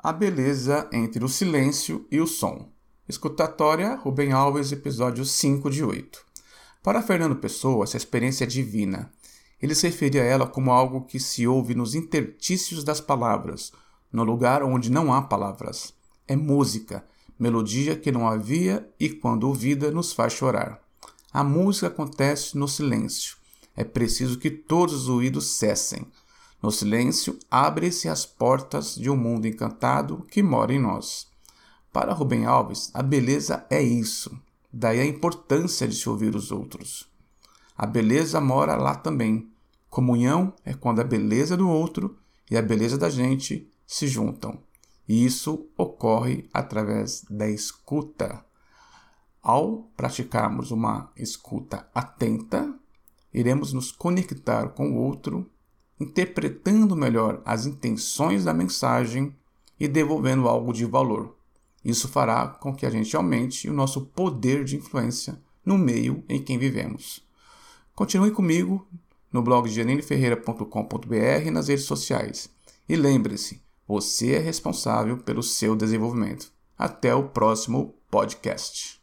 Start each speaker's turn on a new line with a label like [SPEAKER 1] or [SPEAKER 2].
[SPEAKER 1] A beleza entre o silêncio e o som. Escutatória, Rubem Alves, episódio 5 de 8. Para Fernando Pessoa, essa experiência é divina. Ele se referia a ela como algo que se ouve nos intertícios das palavras, no lugar onde não há palavras. É música, melodia que não havia e, quando ouvida, nos faz chorar. A música acontece no silêncio. É preciso que todos os ruídos cessem. No silêncio, abrem-se as portas de um mundo encantado que mora em nós. Para Rubem Alves, a beleza é isso. Daí a importância de se ouvir os outros. A beleza mora lá também. Comunhão é quando a beleza do outro e a beleza da gente se juntam. E isso ocorre através da escuta. Ao praticarmos uma escuta atenta, iremos nos conectar com o outro interpretando melhor as intenções da mensagem e devolvendo algo de valor. Isso fará com que a gente aumente o nosso poder de influência no meio em que vivemos. Continue comigo no blog janeneferreira.com.br e nas redes sociais. E lembre-se, você é responsável pelo seu desenvolvimento. Até o próximo podcast.